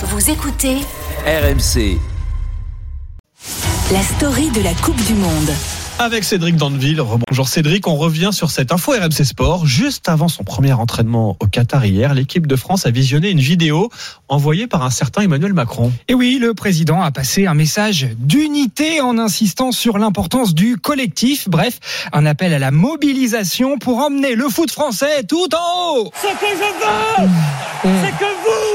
Vous écoutez RMC. la story de la Coupe du Monde. Avec Cédric Danville. Bonjour Cédric, on revient sur cette info RMC Sport. Juste avant son premier entraînement au Qatar hier, l'équipe de France a visionné une vidéo envoyée par un certain Emmanuel Macron. Et oui, le président a passé un message d'unité en insistant sur l'importance du collectif. Bref, un appel à la mobilisation pour emmener le foot français tout en haut. Ce que je veux, c'est que vous,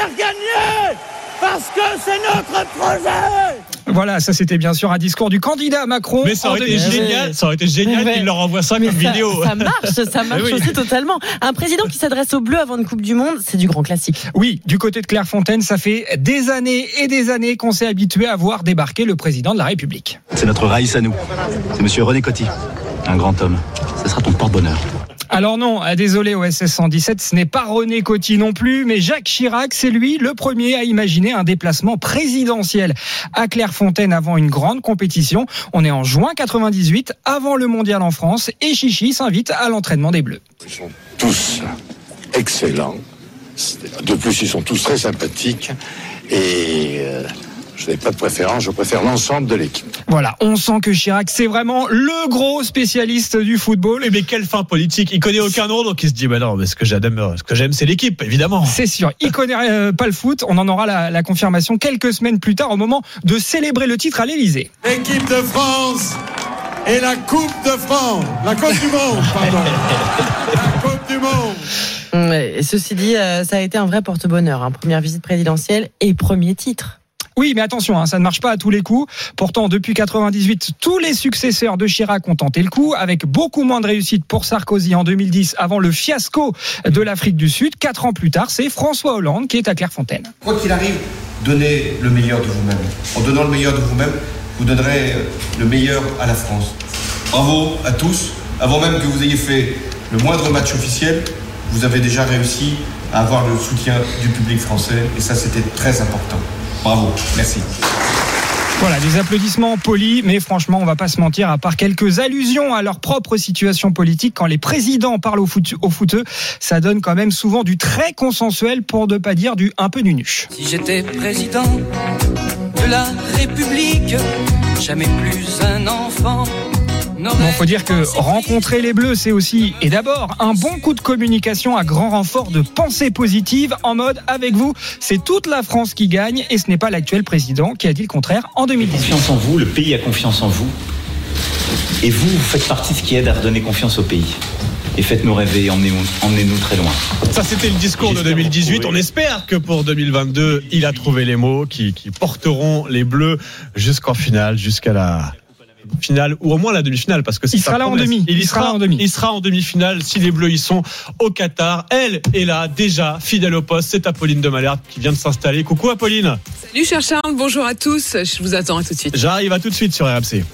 faire gagner parce que c'est notre projet. Voilà, ça c'était bien sûr un discours du candidat Macron. Mais ça aurait été 2018. génial, ça aurait été génial Ouais. qu'il leur envoie ça Mais comme ça, vidéo. ça marche, ça marche Oui. aussi totalement. Un président qui s'adresse aux Bleus avant une Coupe du Monde, c'est du grand classique. Oui, du côté de Clairefontaine, ça fait des années et des années qu'on s'est habitué à voir débarquer le président de la République. C'est notre Raïs à nous. C'est monsieur René Coty. Un grand homme. Ce sera ton porte-bonheur. Alors non, ah, désolé OSS 117, ce n'est pas René Coty non plus, mais Jacques Chirac, c'est lui le premier à imaginer un déplacement présidentiel à Clairefontaine avant une grande compétition. On est en juin 98, avant le mondial en France, et Chichi s'invite à l'entraînement des Bleus. Ils sont tous excellents. De plus, ils sont tous très sympathiques. Et euh, je n'ai pas de préférence, je préfère l'ensemble de l'équipe. Voilà, on sent que Chirac, c'est vraiment le gros spécialiste du football. Mais quelle fin politique Il connaît aucun nom, donc il se dit, bah non, mais ce que j'aime, ce que j'aime, c'est l'équipe, évidemment. C'est sûr, il connaît euh, pas le foot. On en aura la, la confirmation quelques semaines plus tard au moment de célébrer le titre à l'Elysée. L'équipe de France et la Coupe de France, la Coupe du Monde, pardon. La Coupe du Monde. Et ceci dit, euh, ça a été un vrai porte-bonheur. hein. Première visite présidentielle et premier titre. Oui, mais attention, hein, ça ne marche pas à tous les coups. Pourtant, depuis 98, tous les successeurs de Chirac ont tenté le coup, avec beaucoup moins de réussite pour Sarkozy en 2010, avant le fiasco de l'Afrique du Sud. Quatre ans plus tard, c'est François Hollande qui est à Clairefontaine. Quoi qu'il arrive, donnez le meilleur de vous-même. En donnant le meilleur de vous-même, vous donnerez le meilleur à la France. Bravo à tous. Avant même que vous ayez fait le moindre match officiel, vous avez déjà réussi à avoir le soutien du public français et ça c'était très important. Bravo, merci. Voilà, des applaudissements polis, mais franchement, on va pas se mentir, à part quelques allusions à leur propre situation politique, quand les présidents parlent au, foot, footeux, ça donne quand même souvent du très consensuel, pour ne pas dire du un peu nunuche. Si j'étais président de la République, jamais plus un enfant. Bon, faut dire que rencontrer les Bleus, c'est aussi et d'abord un bon coup de communication à grand renfort de pensée positive en mode avec vous, c'est toute la France qui gagne et ce n'est pas l'actuel président qui a dit le contraire en 2018. confiance en vous, le pays a confiance en vous. Et vous, vous faites partie de ce qui aide à redonner confiance au pays. Et faites-nous rêver, emmenez-nous emmenez-nous très loin. Ça, c'était le discours de J'espère 2018. retrouver- On espère que pour 2022, il a trouvé les mots qui, qui porteront les Bleus jusqu'en finale, jusqu'à la finale ou au moins la demi-finale parce que c'est Il sera là en demi. Il, Il sera sera là en demi. Il sera en demi-finale si les Bleus y sont au Qatar. Elle est là déjà, fidèle au poste. C'est Apolline de Malherbe qui vient de s'installer. Coucou Apolline. Salut cher Charles, bonjour à tous. Je vous attends à tout de suite. J'arrive à tout de suite sur RMC.